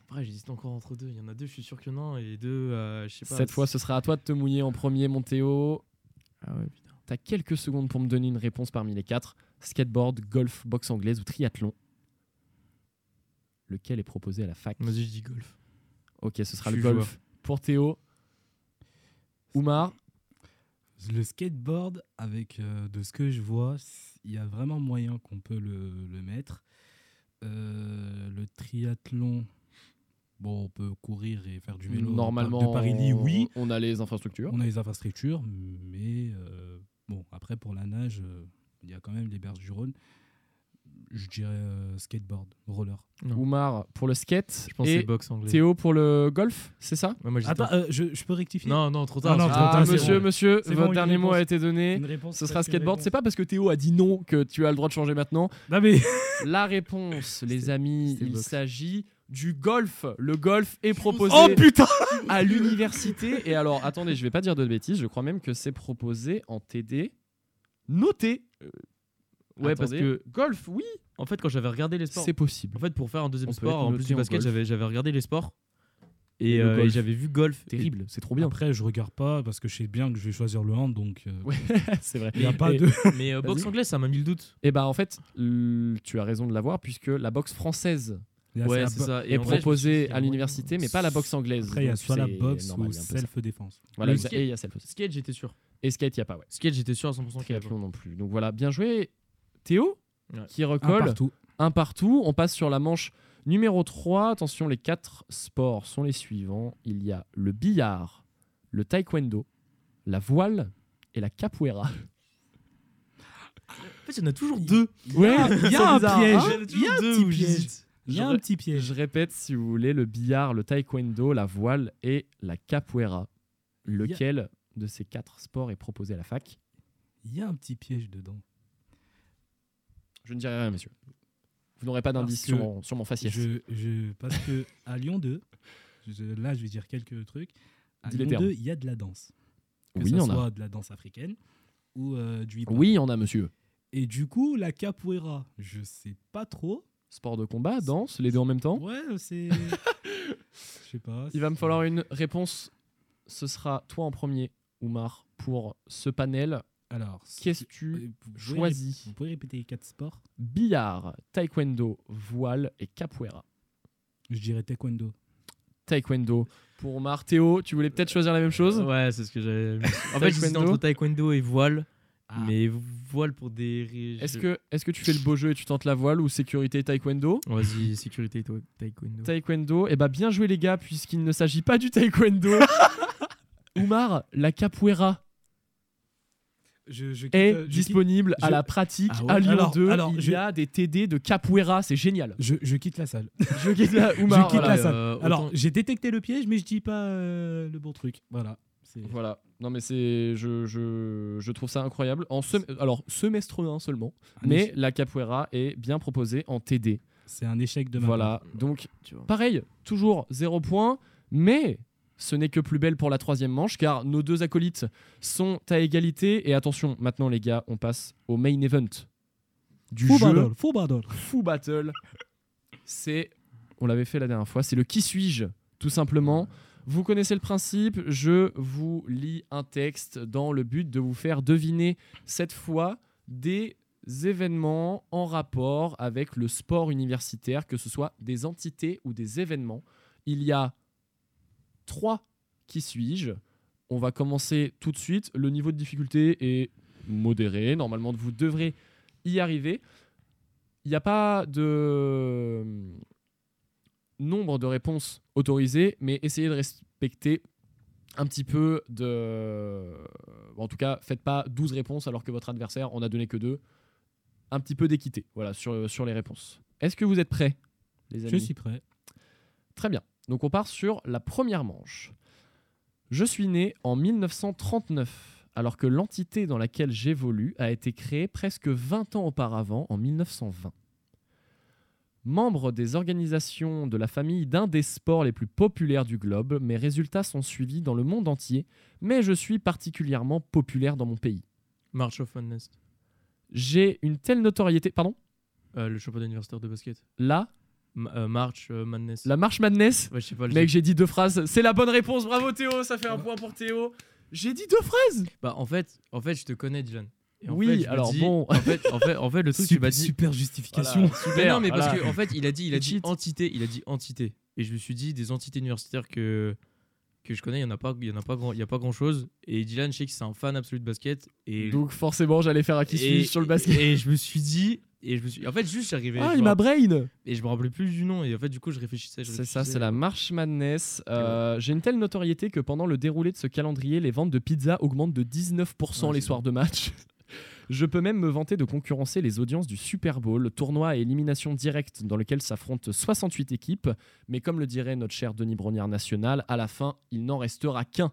Après, j'hésite encore entre deux. Il y en a deux, je suis sûr qu'il y en a un, et deux, euh, je sais pas. Cette fois, ce sera à toi de te mouiller en premier, mon Théo. Ah ouais, putain. T'as quelques secondes pour me donner une réponse parmi les quatre. Skateboard, golf, boxe anglaise ou triathlon. Lequel est proposé à la fac? Vas-y, je dis golf. Ok, ce sera le golf pour Théo. Oumar, Le skateboard, avec euh, de ce que je vois, il y a vraiment moyen qu'on peut le, le mettre. Euh, le triathlon, bon, on peut courir et faire du vélo. normalement, De Paris, oui. on a les infrastructures. On a les infrastructures, mais euh, bon, après pour la nage, il y a quand même les berges du Rhône. Je dirais euh, skateboard, roller. Non. Oumar pour le skate Je pense et boxe anglais. Théo pour le golf, c'est ça? Ouais, moi, j'hésite Attends, euh, je, je peux rectifier? Non, non, trop tard. non, trop Ah, tard, monsieur, bon. monsieur, votre bon, dernier mot a été donné. Ce sera skateboard. C'est pas parce que Théo a dit non que tu as le droit de changer maintenant. Non, mais La réponse, les amis, il s'agit du golf. Le golf est proposé Oh putain à l'université. Et alors, attendez, je vais pas dire de bêtises. Je crois même que c'est proposé en TD. Noté. Euh, Ouais, parce que golf, oui, en fait, quand j'avais regardé les sports, c'est possible. en fait, pour faire un deuxième On sport, en plus du basket, j'avais j'avais regardé les sports Et et, le euh, et j'avais vu golf. Terrible, c'est trop bien. Après, je regarde pas parce que je sais bien que je vais choisir le hand, donc euh, Ouais, c'est vrai. il n'y a pas Et- de. Mais euh, boxe anglaise, ça m'a mis le doute. Et bah en fait, tu as raison de l'avoir puisque la boxe française Là, Ouais, c'est ça. est proposée a à l'université, mais pas la boxe anglaise. Après, il y a soit la boxe normal, ou a self-défense. Voilà, et il y a self Skate, j'étais sûr. Et skate, il n'y a pas, ouais. Skate, j'étais sûr à 100% qu'il y avait Triathlon non plus. Donc voilà, bien joué. Théo, Ouais. qui Un recolle partout. un partout. On passe sur la manche numéro 3. Attention, les quatre sports sont les suivants. Il y a le billard, le taekwondo, la voile et la capoeira. En fait, il y en a toujours deux. Ouais, Il y a un piège. hein Il y a un petit piège. Il y a Je un petit piège. Je répète, si vous voulez, le billard, le taekwondo, la voile et la capoeira. Lequel de ces quatre sports est proposé à la fac? Il y a un petit piège dedans. Je ne dirai rien, monsieur. Vous n'aurez pas d'indice sur mon, sur mon faciès. Je, je, parce que à Lyon 2, je- là je vais dire quelques trucs. À Dis Lyon termes. 2, il y a de la danse. Que Oui, ça on a. soit de la danse africaine ou euh, du hip-hop. Oui, on a, monsieur. Et du coup, la capoeira, je sais pas trop. Sport de combat, danse, les deux en même temps. Ouais, c'est. Je sais pas. Il va me falloir une réponse. Ce sera toi en premier, Oumar, pour ce panel. Alors, Qu'est-ce que tu euh, choisis Vous pouvez répéter les quatre sports? Billard, taekwondo, voile et capoeira. Je dirais taekwondo. Taekwondo. Pour Oumar, Théo, tu voulais peut-être choisir la même chose? Ouais, c'est ce que j'avais. En fait, Taekwondo. entre taekwondo et voile. Ah. Mais voile pour des. Est-ce que, est que tu fais le beau jeu et tu tentes la voile ou sécurité taekwondo? Vas-y, sécurité taekwondo. Taekwondo, et bah bien joué les gars, puisqu'il ne s'agit pas du taekwondo. Oumar, la capoeira Je, je quitte, est euh, quitte- disponible à je- la pratique Ah ouais à Lyon Alors- 2. alors, il je- y a des TD de capoeira, c'est génial. je, je quitte la salle. Je quitte la Oumar. Je quitte voilà. la salle. euh, Alors, autant- j'ai détecté le piège, mais je dis pas euh, le bon truc. Voilà. Voilà. Non mais c'est je, je, je trouve ça incroyable. En sem- alors semestre 1 seulement, mais la capoeira est bien proposée en TD. c'est un échec de ma Voilà. Donc pareil, toujours zéro point, mais ce n'est que plus belle pour la troisième manche car nos deux acolytes sont à égalité et attention, maintenant les gars, on passe au main event du Fou jeu battle, fou battle. Fou Battle. C'est, on l'avait fait la dernière fois, c'est le qui suis-je, tout simplement. Vous connaissez le principe, je vous lis un texte dans le but de vous faire deviner cette fois des événements en rapport avec le sport universitaire, que ce soit des entités ou des événements. Il y a trois qui suis-je? On va commencer tout de suite. Le niveau de difficulté est modéré. Normalement, vous devrez y arriver. Il n'y a pas de nombre de réponses autorisées, mais essayez de respecter un petit peu de... En tout cas, faites pas 12 réponses alors que votre adversaire en a donné que deux. Un petit peu d'équité voilà, sur, sur les réponses. Est-ce que vous êtes prêts, les amis? Je suis prêt. Très bien. Donc on part sur la première manche. Je suis né en 1939, alors que l'entité dans laquelle j'évolue a été créée presque 20 ans auparavant, en 1920. Membre des organisations de la famille d'un des sports les plus populaires du globe, mes résultats sont suivis dans le monde entier, mais je suis particulièrement populaire dans mon pays. March of Madness. J'ai une telle notoriété... Pardon? Euh, le championnat universitaire de basket. Là, M- euh, March euh, Madness. la marche madness Ouais, je sais pas. le- Mec, j'ai dit deux phrases. C'est la bonne réponse. Bravo Théo, ça fait un point pour Théo. J'ai dit deux phrases. Bah, en fait, en fait, je te connais, Dylan. Et Oui, fait, alors dis- bon. En fait, en fait, en fait, le truc, tu m'as Super, dit. super justification. Voilà, Mais super, non, mais parce qu'en en fait, il a dit, il a dit entité, il a dit entité. Et je me suis dit, des entités universitaires que que je connais, il y en a pas, il y en a pas grand, il y a pas grand chose. Et Dylan, je sais que c'est un fan absolu de basket. Et Donc forcément, j'allais faire un qui suis sur le basket. Et je me suis dit, et je me suis, en fait, juste j'arrivais. Ah, il m'a brain. Et je me rappelais plus du nom. Et en fait, du coup, je réfléchissais. C'est ça, c'est la marche madness. Euh, J'ai une telle notoriété que pendant le déroulé de ce calendrier, les ventes de pizza augmentent de 19% Ouais, les soirs de match. Je peux même me vanter de concurrencer les audiences du Super Bowl, tournoi à élimination directe dans lequel s'affrontent 68 équipes. Mais comme le dirait notre cher Denis Brognard national, à la fin, il n'en restera qu'un.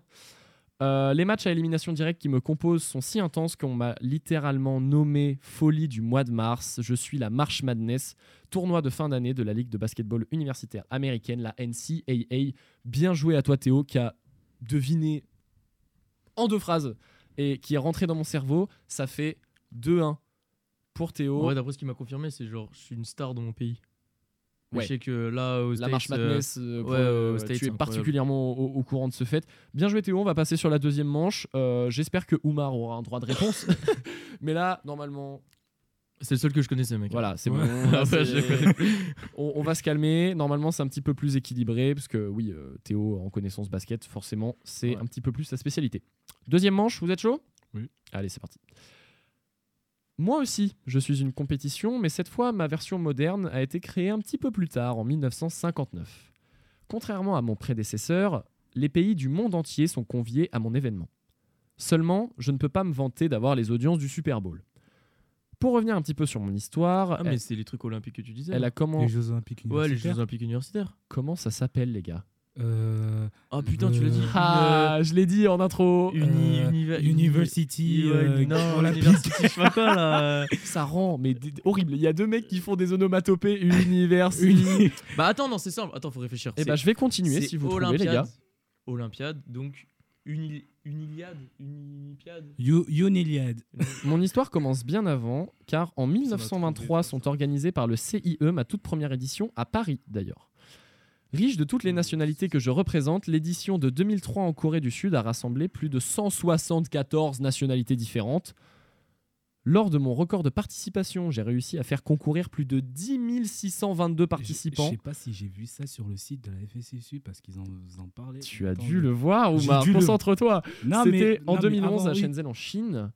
Euh, les matchs à élimination directe qui me composent sont si intenses qu'on m'a littéralement nommé folie du mois de mars. Je suis la March Madness, tournoi de fin d'année de la Ligue de basketball universitaire américaine, la NCAA. Bien joué à toi Théo qui a deviné en deux phrases et qui est rentré dans mon cerveau. Ça fait 2-1 pour Théo. Ouais, d'après ce qu'il m'a confirmé, c'est genre, je suis une star dans mon pays. Ouais. Je sais que là, aux la States, marche euh, Madness, euh, ouais, euh, States, tu es particulièrement au, au courant de ce fait. Bien joué Théo, on va passer sur la deuxième manche. Euh, J'espère que Oumar aura un droit de réponse. Mais là, normalement, c'est le seul que je connaissais, mec. voilà, c'est Ouais. bon. Après, on, on va se calmer. Normalement, c'est un petit peu plus équilibré, parce que oui, euh, Théo, en connaissance basket, forcément, c'est Ouais. un petit peu plus sa spécialité. Deuxième manche, vous êtes chaud? Oui. Allez, c'est parti. Moi aussi, je suis une compétition, mais cette fois, ma version moderne a été créée un petit peu plus tard, en 1959. Contrairement à mon prédécesseur, les pays du monde entier sont conviés à mon événement. Seulement, je ne peux pas me vanter d'avoir les audiences du Super Bowl. Pour revenir un petit peu sur mon histoire, Ah, mais elle, c'est les trucs olympiques que tu disais. elle a comment, Les Jeux Olympiques Ouais, les Jeux universitaires. Olympiques universitaires. comment ça s'appelle, les gars? Euh, Ah putain, tu l'as dit. Euh, Ah, je l'ai dit en intro. Uni- euh, univer- University. uni- euh, ouais, non. University, je sais pas quoi là. Ça rend, mais horrible. Il y a deux mecs qui font des onomatopées univers. Uni- bah attends, non, c'est simple. Attends, faut réfléchir. Et C'est- bah, je vais continuer si vous Olympiade, trouvez, les gars. Olympiade, donc uni, Uniliade, Unipiade. You- Uniliad. Mon histoire commence bien avant, car en trouver, 1923 ça. sont organisées par le CIE, ma toute première édition, à Paris d'ailleurs. Riche de toutes les nationalités que je représente, l'édition de 2003 en Corée du Sud a rassemblé plus de 174 nationalités différentes. Lors de mon record de participation, j'ai réussi à faire concourir plus de 10 622 Je participants. sais pas si j'ai vu ça sur le site de la FSSU parce qu'ils en, en parlaient. Tu as dû le voir, Oumar. le- Concentre-toi. C'était en non, mais 2011 avant, à oui. Shenzhen en Chine.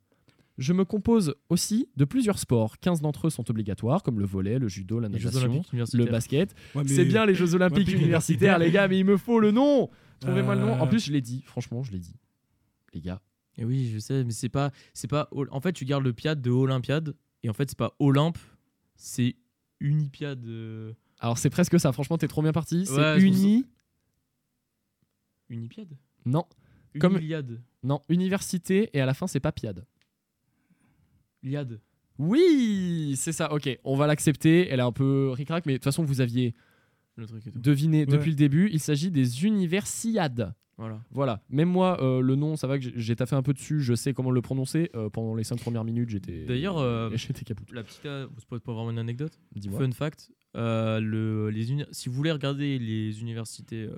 Je me compose aussi de plusieurs sports. 15 d'entre eux sont obligatoires, comme le volley, le judo, la natation, le basket. Ouais, mais- C'est bien les Jeux Olympiques universitaires. les gars, mais il me faut le nom. Trouvez-moi le nom. En Euh, plus, je l'ai dit. Franchement, je l'ai dit. Les gars. Et oui, je sais, mais c'est pas, c'est pas. En fait, tu gardes le piade de Olympiade, et en fait, c'est pas Olympe, c'est Unipiade. euh, Alors, c'est presque ça. Franchement, t'es trop bien parti. Ouais, C'est pour uni. Unipiade? Non, Comme- Uniliade. non, université. Et à la fin, c'est pas piade. Liade. Oui, c'est ça. Ok, on va l'accepter. Elle est un peu ric-rac, mais de toute façon, vous aviez Le truc et tout. deviné Ouais. depuis le début. Il s'agit des universiades. Voilà. Voilà, même moi, euh, le nom, ça va que j'ai- taffé un peu dessus, je sais comment le prononcer. Euh, pendant les 5 premières minutes, j'étais. D'ailleurs, euh, j'étais capote. La petite. euh, C'est pas vraiment une anecdote. Dis-moi. Fun fact le, les uni- si vous voulez regarder les universités,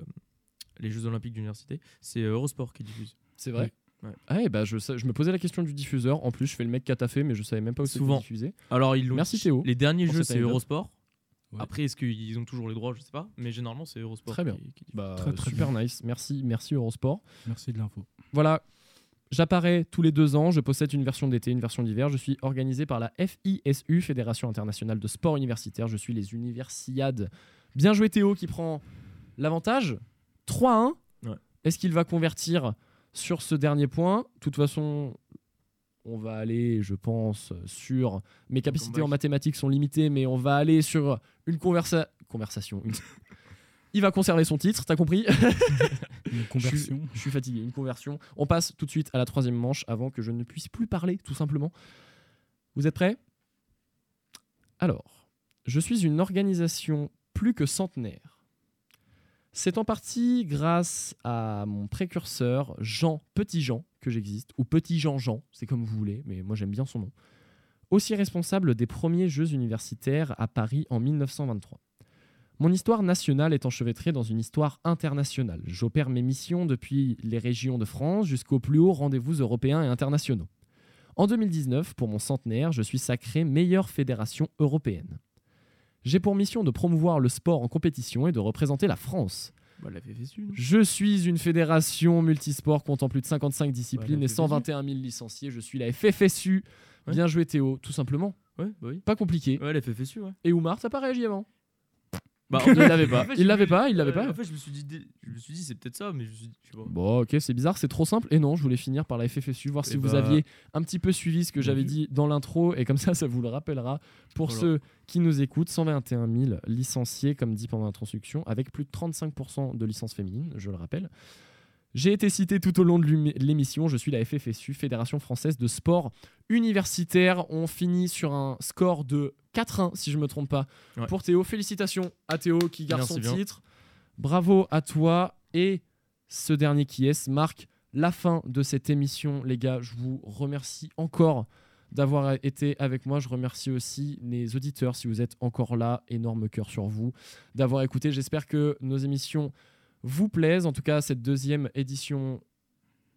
les Jeux Olympiques d'université, c'est Eurosport qui diffuse. C'est vrai Ouais. Ah bah je, me posais la question du diffuseur. En plus, je fais le mec qui a taffé, mais je savais même pas où c'était diffusé. Alors, ils Merci, Théo, Les derniers jeux, c'est. Eurosport. Ouais. Après, est-ce qu'ils ont toujours les droits? Je sais pas. Mais généralement, c'est Eurosport. Très bien. qui- qui. Bah, Très, très super nice. Merci, merci Eurosport. Merci de l'info. Voilà, j'apparais tous les deux ans, je possède une version d'été, une version d'hiver. Je suis organisé par la FISU, Fédération internationale de sport universitaire. Je suis les Universiades. Bien joué Théo qui prend l'avantage. 3-1. Ouais. Est-ce qu'il va convertir sur ce dernier point? De toute façon, on va aller, je pense, sur... Mes capacités en mathématiques sont limitées, mais on va aller sur une conversa... conversation. une- Il va conserver son titre, t'as compris Une conversion. je suis fatigué, une conversion. On passe tout de suite à la troisième manche avant que je ne puisse plus parler, tout simplement. Vous êtes prêts? Alors, je suis une organisation plus que centenaire. C'est en partie grâce à mon précurseur, Jean Petit Jean, que j'existe, ou Petit Jean Jean, c'est comme vous voulez, mais moi j'aime bien son nom. Aussi responsable des premiers Jeux universitaires à Paris en 1923. Mon histoire nationale est enchevêtrée dans une histoire internationale. J'opère mes missions depuis les régions de France jusqu'aux plus hauts rendez-vous européens et internationaux. En 2019, pour mon centenaire, je suis sacré meilleure fédération européenne. J'ai pour mission de promouvoir le sport en compétition et de représenter la France. Bah, la FFSU, non Je suis une fédération multisport comptant plus de 55 disciplines et FFSU. 121 000 licenciés. Je suis la FFSU. Ouais. Bien joué Théo, tout simplement. Ouais, bah oui. Pas compliqué. Ouais, la FFSU, ouais. Et Oumar, t'as pas réagi avant Bah, Il l'avait pas. en fait, Il je l'avait me- pas, il l'avait pas. En fait, je me suis dit, je me suis dit c'est peut-être ça, mais je me suis dit, sais pas. Bon, ok, c'est bizarre, c'est trop simple. Et non, je voulais finir par la FFSU, voir si Eh vous bah, aviez un petit peu suivi ce que j'avais dit dans l'intro, et comme ça, ça vous le rappellera. Pour Voilà. ceux qui nous écoutent, 121 000 licenciés, comme dit pendant l'introduction, avec plus de 35% de licences féminines, je le rappelle. J'ai été cité tout au long de l'émission, je suis la FFSU, Fédération Française de Sport Universitaire. On finit sur un score de 4-1, si je me trompe pas, Ouais. pour Théo. Félicitations à Théo qui garde Merci son bien. titre. Bravo à toi. Et ce dernier qui est marque la fin de cette émission, les gars. Je vous remercie encore d'avoir été avec moi. Je remercie aussi les auditeurs si vous êtes encore là. Énorme cœur sur vous d'avoir écouté. J'espère que nos émissions vous plaisent. En tout cas, cette deuxième édition,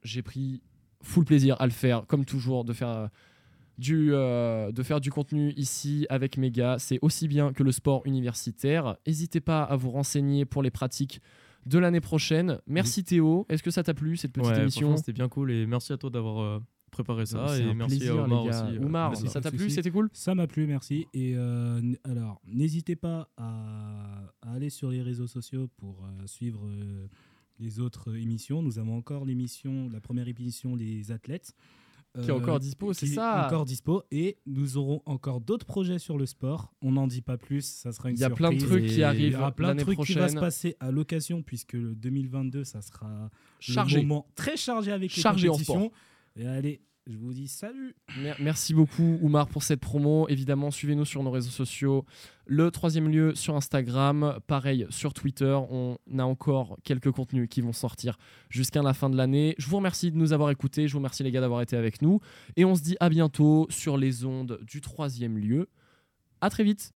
j'ai pris full plaisir à le faire, comme toujours, de faire euh, du, euh, de faire du contenu ici avec mes gars. C'est aussi bien que le sport universitaire. N'hésitez pas à vous renseigner pour les pratiques de l'année prochaine. Merci Théo. Est-ce que ça t'a plu cette petite Ouais, émission? c'était bien cool et merci à toi d'avoir euh, préparé ça C'est et un merci plaisir, à Omar les gars. aussi. euh, Oumar, de ça. ça t'a plu. C'était cool? Ça m'a plu, merci. Et euh, n- alors, n'hésitez pas à, à aller sur les réseaux sociaux pour euh, suivre euh, les autres émissions. Nous avons encore l'émission, la première émission Les Athlètes. Qui est encore dispo, c'est qui est ça? Encore dispo. Et nous aurons encore d'autres projets sur le sport. On n'en dit pas plus, ça sera une Il y a surprise. plein de trucs Et qui Il y arrivent aura plein de trucs qui va se passer à l'occasion, puisque le 2022, ça sera Chargé. le moment très chargé avec les Chargé en compétitions. Et allez, je vous dis salut Mer- Merci beaucoup Oumar pour cette promo. Évidemment, suivez-nous sur nos réseaux sociaux. Le troisième lieu sur Instagram, pareil sur Twitter. On a encore quelques contenus qui vont sortir jusqu'à la fin de l'année. Je vous remercie de nous avoir écoutés. Je vous remercie les gars d'avoir été avec nous. Et on se dit à bientôt sur les ondes du troisième lieu. À très vite.